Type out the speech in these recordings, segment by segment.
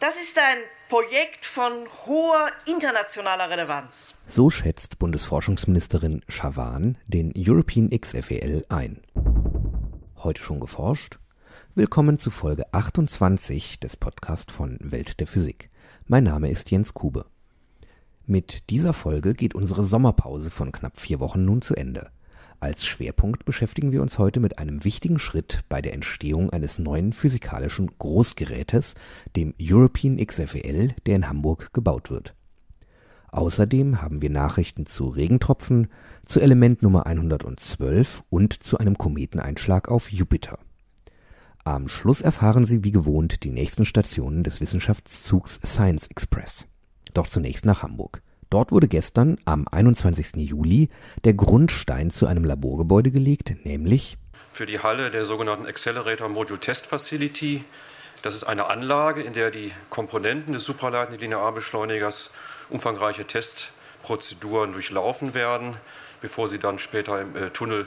Das ist ein Projekt von hoher internationaler Relevanz. So schätzt Bundesforschungsministerin Schawan den European XFEL ein. Heute schon geforscht? Willkommen zu Folge 28 des Podcasts von Welt der Physik. Mein Name ist Jens Kube. Mit dieser Folge geht unsere Sommerpause von knapp vier Wochen nun zu Ende. Als Schwerpunkt beschäftigen wir uns heute mit einem wichtigen Schritt bei der Entstehung eines neuen physikalischen Großgerätes, dem European XFEL, der in Hamburg gebaut wird. Außerdem haben wir Nachrichten zu Regentropfen, zu Element Nummer 112 und zu einem Kometeneinschlag auf Jupiter. Am Schluss erfahren Sie wie gewohnt die nächsten Stationen des Wissenschaftszugs Science Express. Doch zunächst nach Hamburg. Dort wurde gestern, am 21. Juli, der Grundstein zu einem Laborgebäude gelegt, nämlich für die Halle der sogenannten Accelerator Module Test Facility. Das ist eine Anlage, in der die Komponenten des supraleitenden Linearbeschleunigers umfangreiche Testprozeduren durchlaufen werden, bevor sie dann später im äh, Tunnel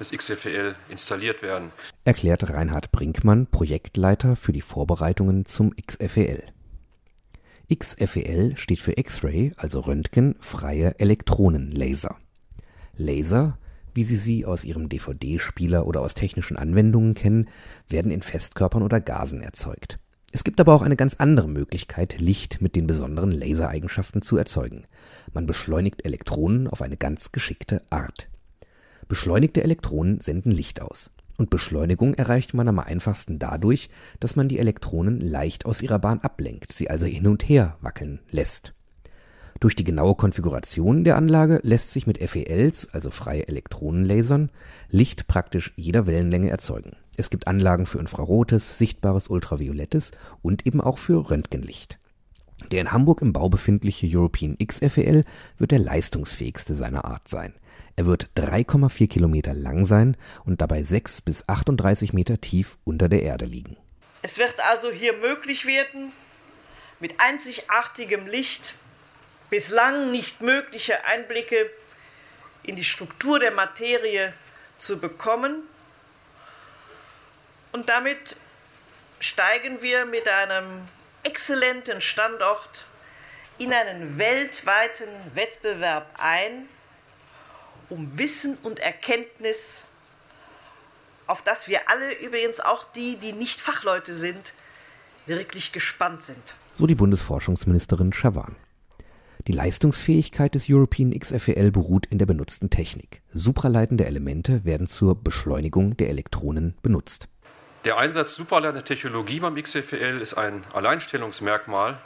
des XFL installiert werden. Erklärt Reinhard Brinkmann, Projektleiter für die Vorbereitungen zum XFEL. XFEL steht für X-Ray, also Röntgen, freie Elektronenlaser. Laser, wie Sie sie aus Ihrem DVD-Spieler oder aus technischen Anwendungen kennen, werden in Festkörpern oder Gasen erzeugt. Es gibt aber auch eine ganz andere Möglichkeit, Licht mit den besonderen Lasereigenschaften zu erzeugen. Man beschleunigt Elektronen auf eine ganz geschickte Art. Beschleunigte Elektronen senden Licht aus. Und Beschleunigung erreicht man am einfachsten dadurch, dass man die Elektronen leicht aus ihrer Bahn ablenkt, sie also hin und her wackeln lässt. Durch die genaue Konfiguration der Anlage lässt sich mit FELs, also freie Elektronenlasern, Licht praktisch jeder Wellenlänge erzeugen. Es gibt Anlagen für infrarotes, sichtbares ultraviolettes und eben auch für Röntgenlicht. Der in Hamburg im Bau befindliche European XFEL wird der leistungsfähigste seiner Art sein. Er wird 3,4 Kilometer lang sein und dabei 6 bis 38 Meter tief unter der Erde liegen. Es wird also hier möglich werden, mit einzigartigem Licht bislang nicht mögliche Einblicke in die Struktur der Materie zu bekommen. Und damit steigen wir mit einem exzellenten Standort in einen weltweiten Wettbewerb ein, um Wissen und Erkenntnis, auf das wir alle, übrigens auch die, die nicht Fachleute sind, wirklich gespannt sind. So die Bundesforschungsministerin Schawan. Die Leistungsfähigkeit des European XFEL beruht in der benutzten Technik. Supraleitende Elemente werden zur Beschleunigung der Elektronen benutzt. Der Einsatz supraleitender Technologie beim XFEL ist ein Alleinstellungsmerkmal,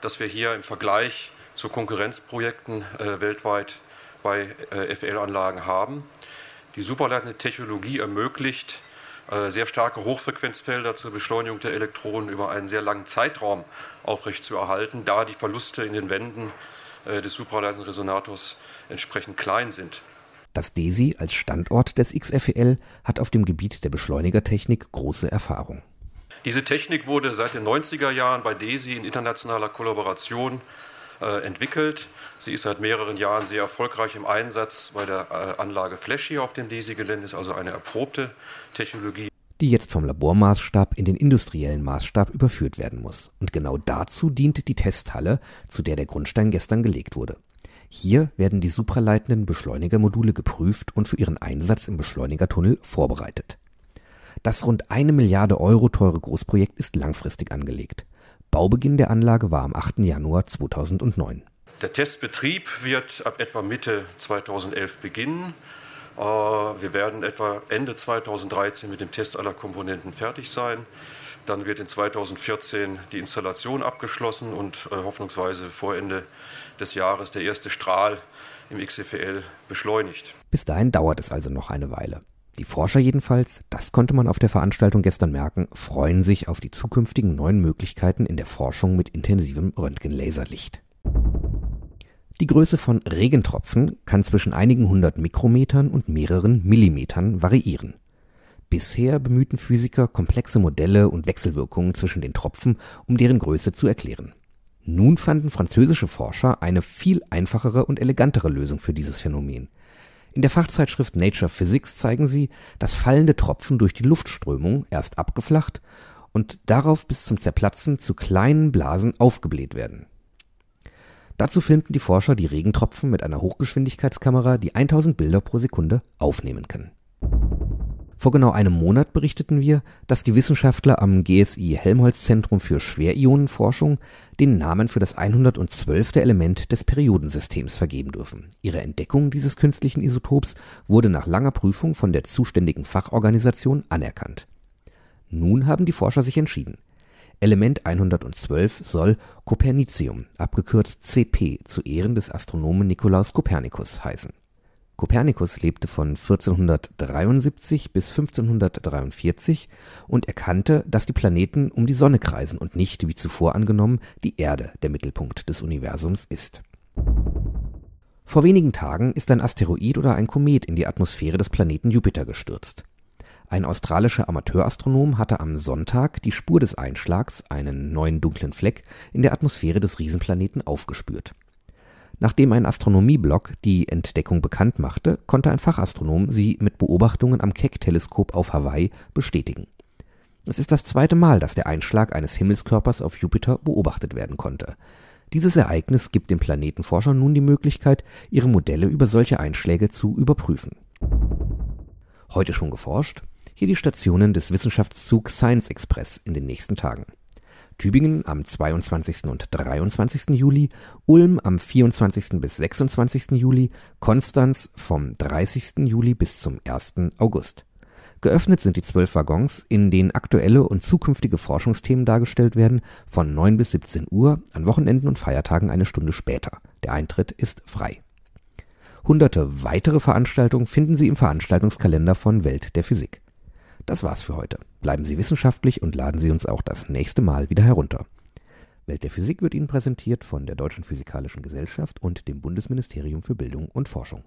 das wir hier im Vergleich zu Konkurrenzprojekten äh, weltweit bei äh, FL-Anlagen haben. Die superleitende Technologie ermöglicht, äh, sehr starke Hochfrequenzfelder zur Beschleunigung der Elektronen über einen sehr langen Zeitraum aufrechtzuerhalten, da die Verluste in den Wänden äh, des supraleitenden Resonators entsprechend klein sind. Das DESI als Standort des XFEL hat auf dem Gebiet der Beschleunigertechnik große Erfahrung. Diese Technik wurde seit den 90er Jahren bei DESI in internationaler Kollaboration äh, entwickelt. Sie ist seit mehreren Jahren sehr erfolgreich im Einsatz bei der äh, Anlage Flash auf dem DESI-Gelände, ist also eine erprobte Technologie. Die jetzt vom Labormaßstab in den industriellen Maßstab überführt werden muss. Und genau dazu dient die Testhalle, zu der der Grundstein gestern gelegt wurde. Hier werden die supraleitenden Beschleunigermodule geprüft und für ihren Einsatz im Beschleunigertunnel vorbereitet. Das rund eine Milliarde Euro teure Großprojekt ist langfristig angelegt. Baubeginn der Anlage war am 8. Januar 2009. Der Testbetrieb wird ab etwa Mitte 2011 beginnen. Äh, wir werden etwa Ende 2013 mit dem Test aller Komponenten fertig sein. Dann wird in 2014 die Installation abgeschlossen und äh, hoffnungsweise vor Ende des Jahres der erste Strahl im XFL beschleunigt. Bis dahin dauert es also noch eine Weile. Die Forscher jedenfalls, das konnte man auf der Veranstaltung gestern merken, freuen sich auf die zukünftigen neuen Möglichkeiten in der Forschung mit intensivem Röntgenlaserlicht. Die Größe von Regentropfen kann zwischen einigen hundert Mikrometern und mehreren Millimetern variieren. Bisher bemühten Physiker komplexe Modelle und Wechselwirkungen zwischen den Tropfen, um deren Größe zu erklären. Nun fanden französische Forscher eine viel einfachere und elegantere Lösung für dieses Phänomen – in der Fachzeitschrift Nature Physics zeigen sie, dass fallende Tropfen durch die Luftströmung erst abgeflacht und darauf bis zum Zerplatzen zu kleinen Blasen aufgebläht werden. Dazu filmten die Forscher die Regentropfen mit einer Hochgeschwindigkeitskamera, die 1000 Bilder pro Sekunde aufnehmen kann. Vor genau einem Monat berichteten wir, dass die Wissenschaftler am GSI Helmholtz Zentrum für Schwerionenforschung den Namen für das 112. Element des Periodensystems vergeben dürfen. Ihre Entdeckung dieses künstlichen Isotops wurde nach langer Prüfung von der zuständigen Fachorganisation anerkannt. Nun haben die Forscher sich entschieden. Element 112 soll Copernicium, abgekürzt CP, zu Ehren des Astronomen Nikolaus Kopernikus heißen. Kopernikus lebte von 1473 bis 1543 und erkannte, dass die Planeten um die Sonne kreisen und nicht, wie zuvor angenommen, die Erde der Mittelpunkt des Universums ist. Vor wenigen Tagen ist ein Asteroid oder ein Komet in die Atmosphäre des Planeten Jupiter gestürzt. Ein australischer Amateurastronom hatte am Sonntag die Spur des Einschlags, einen neuen dunklen Fleck, in der Atmosphäre des Riesenplaneten aufgespürt. Nachdem ein Astronomieblog die Entdeckung bekannt machte, konnte ein Fachastronom sie mit Beobachtungen am Keck-Teleskop auf Hawaii bestätigen. Es ist das zweite Mal, dass der Einschlag eines Himmelskörpers auf Jupiter beobachtet werden konnte. Dieses Ereignis gibt den Planetenforschern nun die Möglichkeit, ihre Modelle über solche Einschläge zu überprüfen. Heute schon geforscht? Hier die Stationen des Wissenschaftszugs Science Express in den nächsten Tagen. Tübingen am 22. und 23. Juli, Ulm am 24. bis 26. Juli, Konstanz vom 30. Juli bis zum 1. August. Geöffnet sind die zwölf Waggons, in denen aktuelle und zukünftige Forschungsthemen dargestellt werden, von 9 bis 17 Uhr, an Wochenenden und Feiertagen eine Stunde später. Der Eintritt ist frei. Hunderte weitere Veranstaltungen finden Sie im Veranstaltungskalender von Welt der Physik. Das war's für heute. Bleiben Sie wissenschaftlich und laden Sie uns auch das nächste Mal wieder herunter. Welt der Physik wird Ihnen präsentiert von der Deutschen Physikalischen Gesellschaft und dem Bundesministerium für Bildung und Forschung.